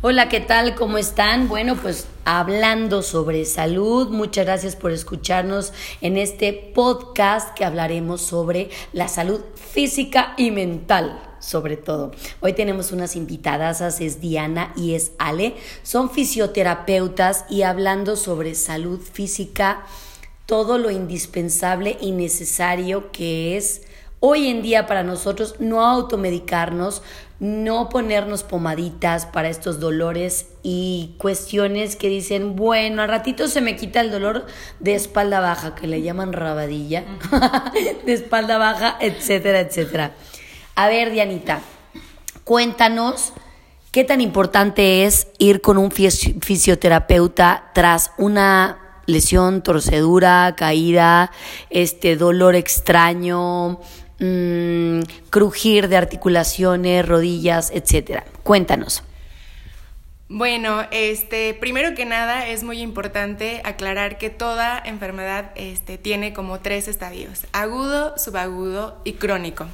Hola, ¿qué tal? ¿Cómo están? Bueno, pues hablando sobre salud, muchas gracias por escucharnos en este podcast que hablaremos sobre la salud física y mental sobre todo. Hoy tenemos unas invitadas, es Diana y es Ale. Son fisioterapeutas y hablando sobre salud física, todo lo indispensable y necesario que es hoy en día para nosotros no automedicarnos, no ponernos pomaditas para estos dolores y cuestiones que dicen, bueno, al ratito se me quita el dolor de espalda baja, que le llaman rabadilla, de espalda baja, etcétera, etcétera. A ver, Dianita, cuéntanos qué tan importante es ir con un fisioterapeuta tras una lesión, torcedura, caída, este dolor extraño, Mm, crujir de articulaciones, rodillas, etcétera. Cuéntanos. Bueno, este, primero que nada es muy importante aclarar que toda enfermedad este, tiene como tres estadios, agudo, subagudo y crónico.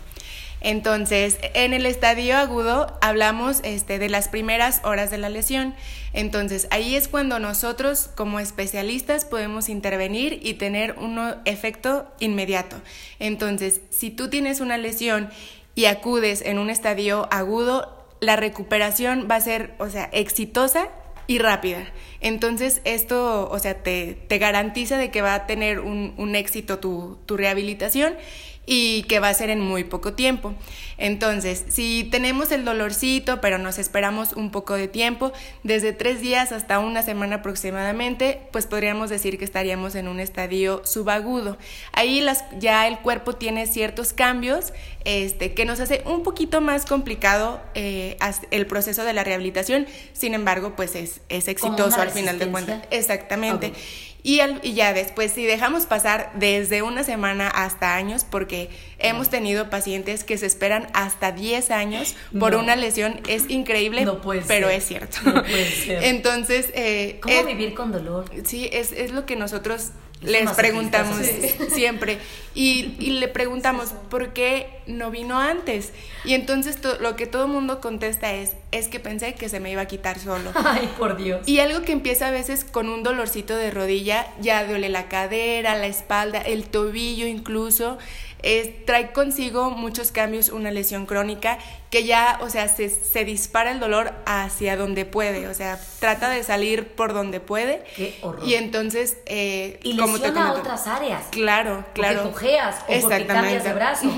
Entonces, en el estadio agudo hablamos este, de las primeras horas de la lesión. Entonces, ahí es cuando nosotros como especialistas podemos intervenir y tener un efecto inmediato. Entonces, si tú tienes una lesión y acudes en un estadio agudo, la recuperación va a ser, o sea, exitosa y rápida. Entonces, esto, o sea, te, garantiza de que va a tener un, éxito tu rehabilitación y que va a ser en muy poco tiempo. Entonces, si tenemos el dolorcito, pero nos esperamos un poco de tiempo, desde tres días hasta una semana aproximadamente, pues podríamos decir que estaríamos en un estadio subagudo. Ahí las, ya el cuerpo tiene ciertos cambios este, que nos hace un poquito más complicado eh, el proceso de la rehabilitación, sin embargo, pues es, es exitoso al final de cuentas. Exactamente. Y, ya después, si dejamos pasar desde una semana hasta años, porque hemos tenido pacientes que se esperan hasta 10 años por una lesión, es increíble, pero es cierto. Entonces, eh, ¿cómo vivir con dolor? Sí, es, es lo que nosotros les preguntamos siempre. Y, y, le preguntamos, ¿por qué no vino antes? Y entonces lo que todo el mundo contesta es, es que pensé que se me iba a quitar solo. Ay, por Dios. Y algo que empieza a veces con un dolorcito de rodilla, ya duele la cadera, la espalda, el tobillo incluso trae consigo muchos cambios una lesión crónica que ya, o sea, se, se, dispara el dolor hacia donde puede, o sea, trata de salir por donde puede. Qué horror. Y entonces, eh, y como te a otras áreas. Claro, claro. Porque cojeas o porque cambias de brazo.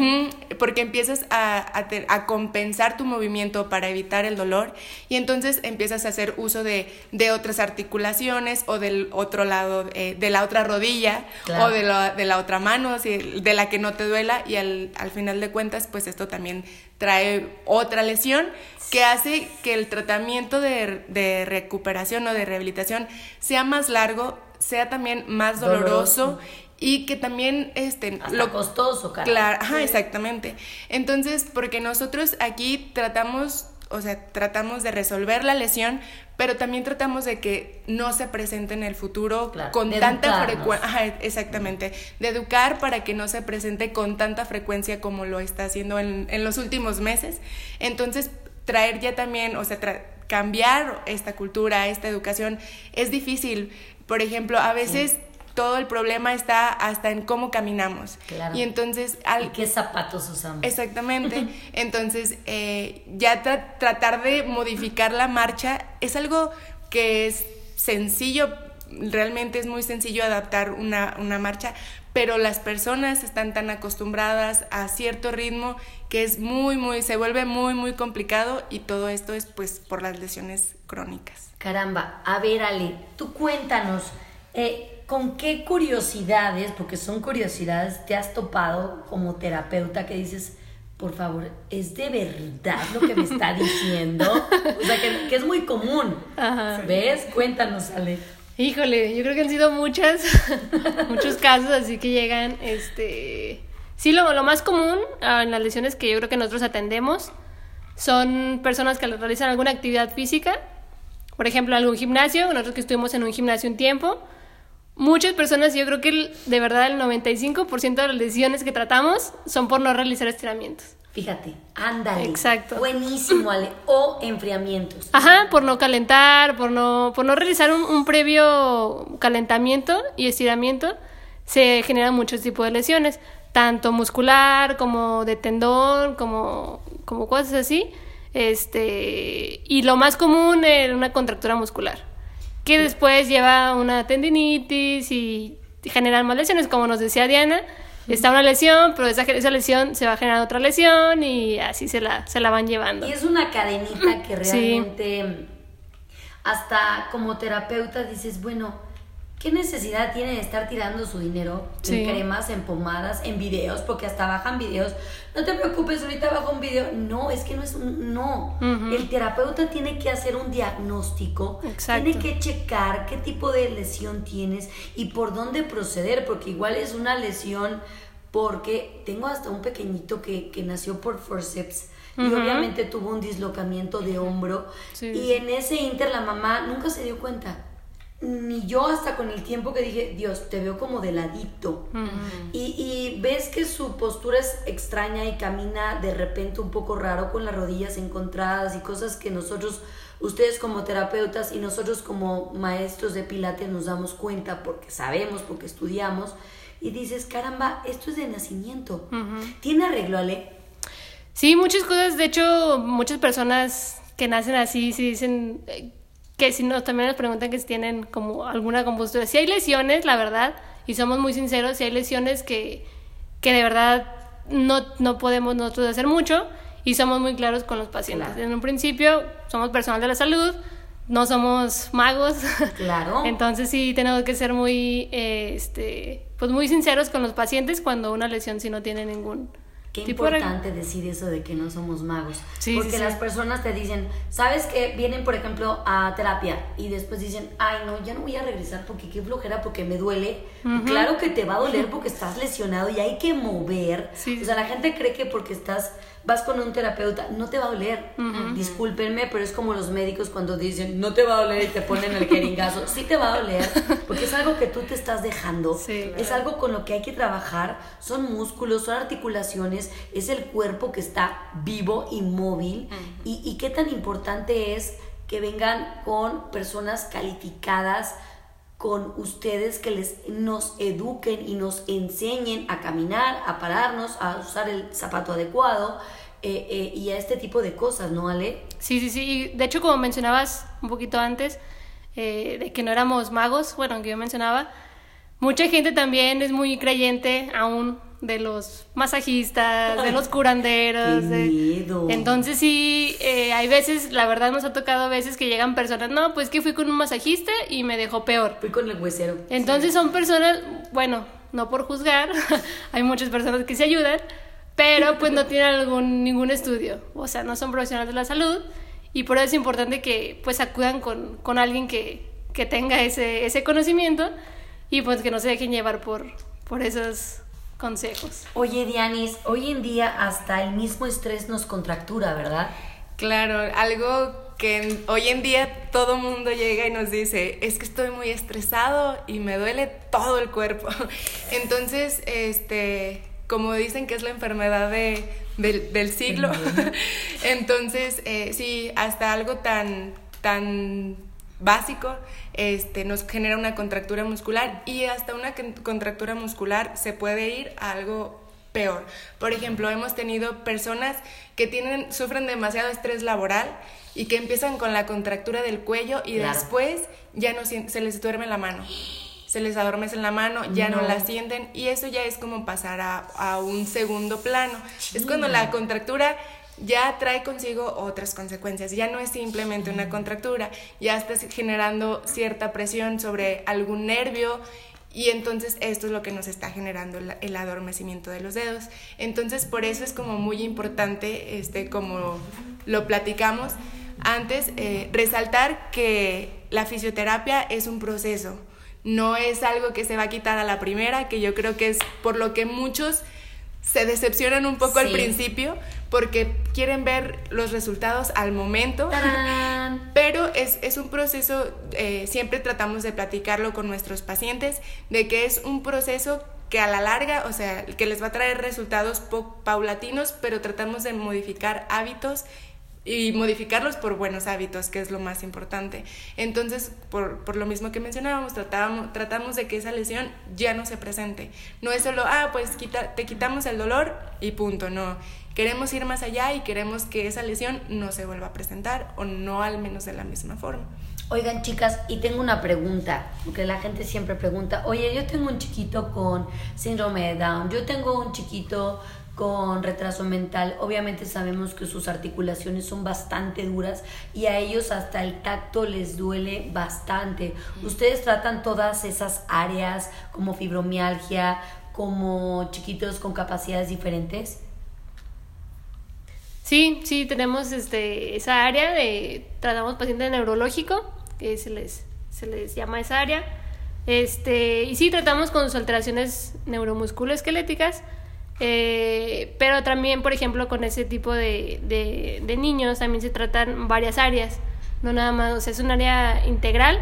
Porque empiezas a, a, compensar tu movimiento para evitar el dolor y entonces empiezas a hacer uso de, de otras articulaciones o del otro lado, eh, de la otra rodilla o de la, de la otra mano, de la que no te duele y al, al final de cuentas pues esto también trae otra lesión que hace que el tratamiento de, de recuperación o de rehabilitación sea más largo, sea también más doloroso, y que también este lo costoso claro ajá, exactamente. Entonces porque nosotros aquí tratamos o sea tratamos de resolver la lesión pero también tratamos de que no se presente en el futuro con tanta frecuencia, exactamente, de educar para que no se presente con tanta frecuencia como lo está haciendo en, en los últimos meses. Entonces, traer ya también, o sea, cambiar esta cultura, esta educación, es difícil. Por ejemplo, a veces todo el problema está hasta en cómo caminamos. Y entonces... Al, qué zapatos usamos? Exactamente. entonces, eh, ya tratar de modificar la marcha es algo que es sencillo, realmente es muy sencillo adaptar una, una marcha, pero las personas están tan acostumbradas a cierto ritmo que es muy, muy, se vuelve muy, muy complicado y todo esto es pues por las lesiones crónicas. Caramba, a ver Ale, tú cuéntanos, eh, ¿con qué curiosidades, porque son curiosidades, te has topado como terapeuta que dices, por favor, ¿es de verdad lo que me está diciendo? o sea, que, es muy común. ¿Ves? Cuéntanos, Ale. Híjole, yo creo que han sido muchas, muchos casos así que llegan, este... Sí, lo, lo más común ah, en las lesiones que yo creo que nosotros atendemos son personas que realizan alguna actividad física, por ejemplo, algún gimnasio, nosotros que estuvimos en un gimnasio un tiempo, Muchas personas, yo creo que de verdad el 95% de las lesiones que tratamos son por no realizar estiramientos. Fíjate, ándale. Exacto. Buenísimo, Ale. O enfriamientos. Ajá, por no calentar, por no, por no realizar un, un previo calentamiento y estiramiento, se generan muchos tipos de lesiones, tanto muscular como de tendón, como, como cosas así. Este, y lo más común es una contractura muscular, que después lleva una tendinitis y generan más lesiones, como nos decía Diana. Está una lesión, pero esa, esa lesión se va a generar otra lesión y así se la, se la van llevando. Y es una cadenita que realmente hasta como terapeuta dices, bueno, ¿qué necesidad tiene de estar tirando su dinero en cremas, en pomadas, en videos? Porque hasta bajan videos. No te preocupes, ahorita bajo un video. No, es que no es un... No. El terapeuta tiene que hacer un diagnóstico. Tiene que checar qué tipo de lesión tienes y por dónde proceder, porque igual es una lesión porque tengo hasta un pequeñito que, que nació por forceps y obviamente tuvo un dislocamiento de hombro y en ese inter la mamá nunca se dio cuenta ni yo hasta con el tiempo que dije, Dios, te veo como de ladito. y, y, ves que su postura es extraña y camina de repente un poco raro con las rodillas encontradas y cosas que nosotros, ustedes como terapeutas y nosotros como maestros de pilates nos damos cuenta porque sabemos, porque estudiamos. Y dices, caramba, esto es de nacimiento. ¿Tiene arreglo, Ale? Sí, muchas cosas. De hecho, muchas personas que nacen así se dicen eh, que si nos también nos preguntan que si tienen como alguna compostura. Si hay lesiones, la verdad, y somos muy sinceros, si hay lesiones que, que de verdad no, no podemos nosotros hacer mucho y somos muy claros con los pacientes. En un principio somos personal de la salud, no somos magos. Claro. Entonces sí tenemos que ser muy, eh, este, pues muy sinceros con los pacientes cuando una lesión si no tiene ningún Qué importante decir eso de que no somos magos. porque las personas te dicen, ¿sabes que Vienen, por ejemplo, a terapia y después dicen, ay, no, ya no voy a regresar porque qué flojera, porque me duele. Claro que te va a doler porque estás lesionado y hay que mover. o sea, la gente cree que porque estás vas con un terapeuta, no te va a doler. Discúlpenme, pero es como los médicos cuando dicen, no te va a doler y te ponen el jeringazo. Sí te va a doler, porque es algo que tú te estás dejando. Es algo con lo que hay que trabajar. Son músculos, son articulaciones, es el cuerpo que está vivo, inmóvil. y, y qué tan importante es que vengan con personas calificadas, con ustedes que les nos eduquen y nos enseñen a caminar, a pararnos, a usar el zapato adecuado eh, eh, y a este tipo de cosas, ¿no, Ale? Sí, sí, sí. De hecho, como mencionabas un poquito antes, eh, de que no éramos magos, bueno, aunque yo mencionaba, mucha gente también es muy creyente aún de los masajistas, de los curanderos. Entonces sí, eh, hay veces, la verdad nos ha tocado a veces que llegan personas, no, pues que fui con un masajista y me dejó peor. Fui con el huesero. Entonces son personas, bueno, no por juzgar, hay muchas personas que se ayudan, pero pues no tienen algún, ningún estudio, o sea, no son profesionales de la salud y por eso es importante que pues acudan con, con alguien que, que tenga ese, ese conocimiento y pues que no se dejen llevar por, por esos consejos. Oye, Dianis, hoy en día hasta el mismo estrés nos contractura, ¿verdad? Claro, algo que hoy en día todo mundo llega y nos dice, es que estoy muy estresado y me duele todo el cuerpo. Entonces, este, como dicen que es la enfermedad de, del, siglo, entonces, eh, sí, hasta algo tan, tan básico este, nos genera una contractura muscular y hasta una contractura muscular se puede ir a algo peor. Por ejemplo, hemos tenido personas que tienen, sufren demasiado estrés laboral y que empiezan con la contractura del cuello y después ya no se les duerme la mano. Se les adormece en la mano, ya no. la sienten y eso ya es como pasar a, un segundo plano. Es cuando la contractura ya trae consigo otras consecuencias. Ya no es simplemente una contractura, ya estás generando cierta presión sobre algún nervio y entonces esto es lo que nos está generando el adormecimiento de los dedos. Entonces por eso es como muy importante, este, como lo platicamos antes, eh, resaltar que la fisioterapia es un proceso, no es algo que se va a quitar a la primera, que yo creo que es por lo que muchos se decepcionan un poco al principio porque quieren ver los resultados al momento, pero es, es, un proceso, eh, siempre tratamos de platicarlo con nuestros pacientes, de que es un proceso que a la larga, o sea, que les va a traer resultados paulatinos, pero tratamos de modificar hábitos y modificarlos por buenos hábitos, que es lo más importante. Entonces, por, por, lo mismo que mencionábamos, tratábamos, tratamos de que esa lesión ya no se presente. No es solo, ah, pues quita, te quitamos el dolor y punto, no. Queremos ir más allá y queremos que esa lesión no se vuelva a presentar o no al menos de la misma forma. Oigan, chicas, y tengo una pregunta, porque la gente siempre pregunta, oye, yo tengo un chiquito con síndrome de Down, yo tengo un chiquito con retraso mental, obviamente sabemos que sus articulaciones son bastante duras y a ellos hasta el tacto les duele bastante. ¿Ustedes tratan todas esas áreas como fibromialgia, como chiquitos con capacidades diferentes? Sí, sí, tenemos este, esa área de, tratamos paciente neurológico, que se les, se les llama esa área, este, y sí, tratamos con sus alteraciones neuromusculoesqueléticas, eh, pero también, por ejemplo, con ese tipo de, de, niños también se tratan varias áreas, no nada más, o sea, es un área integral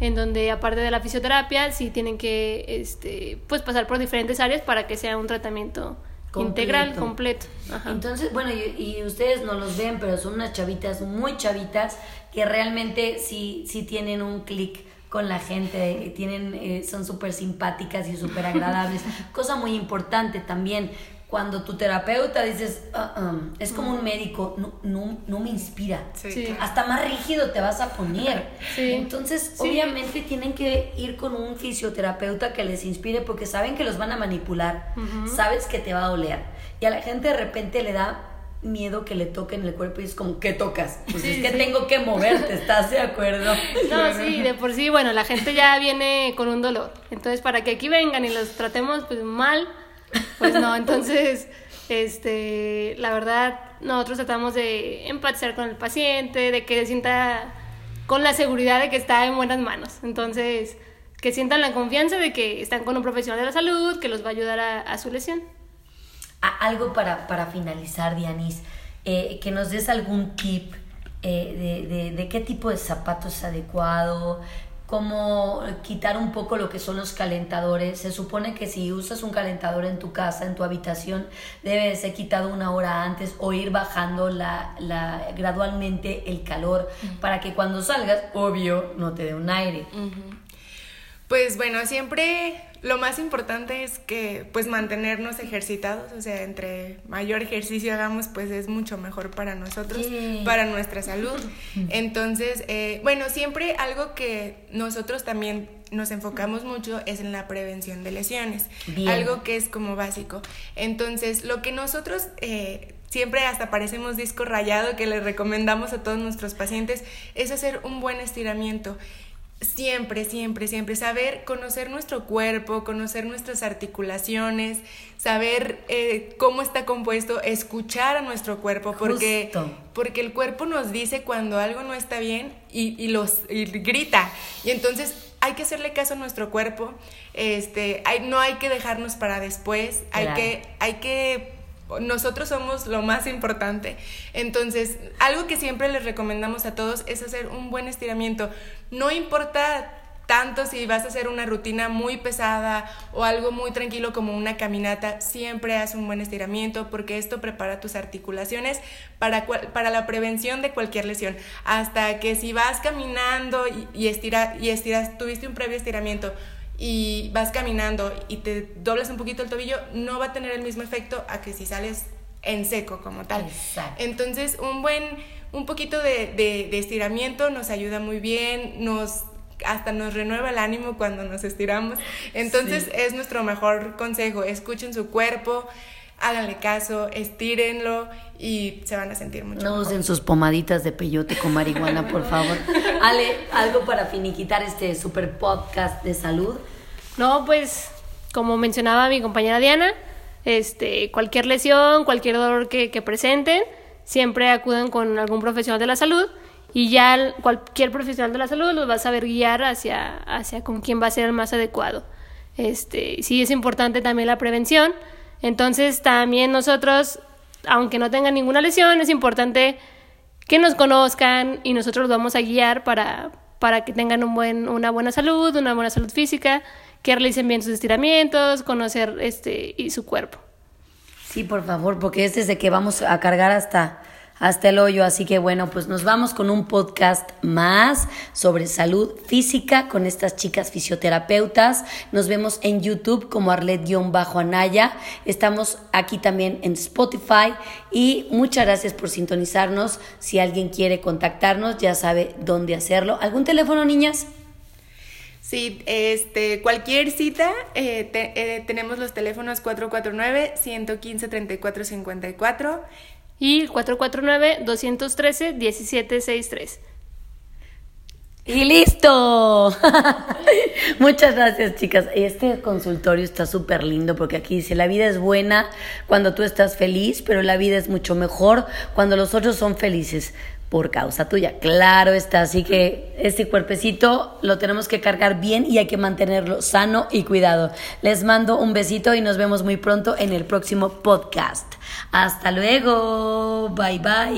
en donde aparte de la fisioterapia sí tienen que este, pues pasar por diferentes áreas para que sea un tratamiento integral, completo. Entonces, bueno, y, ustedes no los ven, pero son unas chavitas muy chavitas que realmente sí, sí tienen un clic con la gente, tienen, eh, son súper simpáticas y súper agradables. Cosa muy importante también, cuando tu terapeuta dices, ah", es como un médico, no, no, no me inspira. Hasta más rígido te vas a poner. Entonces, obviamente tienen que ir con un fisioterapeuta que les inspire porque saben que los van a manipular, sabes que te va a doler. Y a la gente de repente le da miedo que le toquen el cuerpo y es como, ¿qué tocas? Pues es que tengo que moverte, ¿estás de acuerdo? No, sí, de por sí, bueno, la gente ya viene con un dolor. Entonces, para que aquí vengan y los tratemos pues mal, pues no, entonces, este, la verdad, nosotros tratamos de empatizar con el paciente, de que se sienta con la seguridad de que está en buenas manos. Entonces, que sientan la confianza de que están con un profesional de la salud, que los va a ayudar a su lesión algo para, para finalizar, Dianis, eh, que nos des algún tip eh, de, de, qué tipo de zapato es adecuado, cómo quitar un poco lo que son los calentadores. Se supone que si usas un calentador en tu casa, en tu habitación, debe ser quitado una hora antes o ir bajando la, la gradualmente el calor para que cuando salgas, obvio, no te dé un aire. Pues bueno, siempre lo más importante es que pues mantenernos ejercitados, o sea, entre mayor ejercicio hagamos, pues es mucho mejor para nosotros, para nuestra salud. Entonces, eh, bueno, siempre algo que nosotros también nos enfocamos mucho es en la prevención de lesiones, algo que es como básico. Entonces, lo que nosotros... Eh, siempre hasta parecemos disco rayado que le recomendamos a todos nuestros pacientes es hacer un buen estiramiento Siempre, siempre, siempre. Saber conocer nuestro cuerpo, conocer nuestras articulaciones, saber eh, cómo está compuesto, escuchar a nuestro cuerpo, porque, porque el cuerpo nos dice cuando algo no está bien y, los, grita. Y entonces hay que hacerle caso a nuestro cuerpo, este, hay, no hay que dejarnos para después, hay, que, hay que nosotros somos lo más importante. Entonces, algo que siempre les recomendamos a todos es hacer un buen estiramiento. No importa tanto si vas a hacer una rutina muy pesada o algo muy tranquilo como una caminata, siempre haz un buen estiramiento porque esto prepara tus articulaciones para, para la prevención de cualquier lesión. Hasta que si vas caminando y, y, estira, y estiras, tuviste un previo estiramiento, y vas caminando y te doblas un poquito el tobillo, no va a tener el mismo efecto a que si sales en seco como tal. Entonces, un buen, un poquito de, de, estiramiento nos ayuda muy bien, nos hasta nos renueva el ánimo cuando nos estiramos. Entonces, es nuestro mejor consejo, escuchen su cuerpo, háganle caso, estírenlo y se van a sentir mucho No usen sus pomaditas de peyote con marihuana, por favor. Ale, algo para finiquitar este super podcast de salud. No, pues como mencionaba mi compañera Diana, este, cualquier lesión, cualquier dolor que, que presenten, siempre acudan con algún profesional de la salud y ya cualquier profesional de la salud los va a saber guiar hacia, hacia con quién va a ser el más adecuado. Este, sí es importante también la prevención, entonces también nosotros, aunque no tengan ninguna lesión, es importante que nos conozcan y nosotros los vamos a guiar para, para que tengan un buen, una buena salud, una buena salud física, que realicen bien sus estiramientos, conocer este y su cuerpo. Sí, por favor, porque este es de que vamos a cargar hasta hasta el hoyo. Así que bueno, pues nos vamos con un podcast más sobre salud física con estas chicas fisioterapeutas. Nos vemos en YouTube como Arlet-Anaya. Estamos aquí también en Spotify y muchas gracias por sintonizarnos. Si alguien quiere contactarnos, ya sabe dónde hacerlo. ¿Algún teléfono, niñas? Sí, este, cualquier cita, eh, eh, tenemos los teléfonos 449-115-3454 y 449-213-1763. Y listo. Muchas gracias, chicas. Este consultorio está súper lindo porque aquí dice, la vida es buena cuando tú estás feliz, pero la vida es mucho mejor cuando los otros son felices por causa tuya. Claro está, así que este cuerpecito lo tenemos que cargar bien y hay que mantenerlo sano y cuidado. Les mando un besito y nos vemos muy pronto en el próximo podcast. Hasta luego. Bye bye.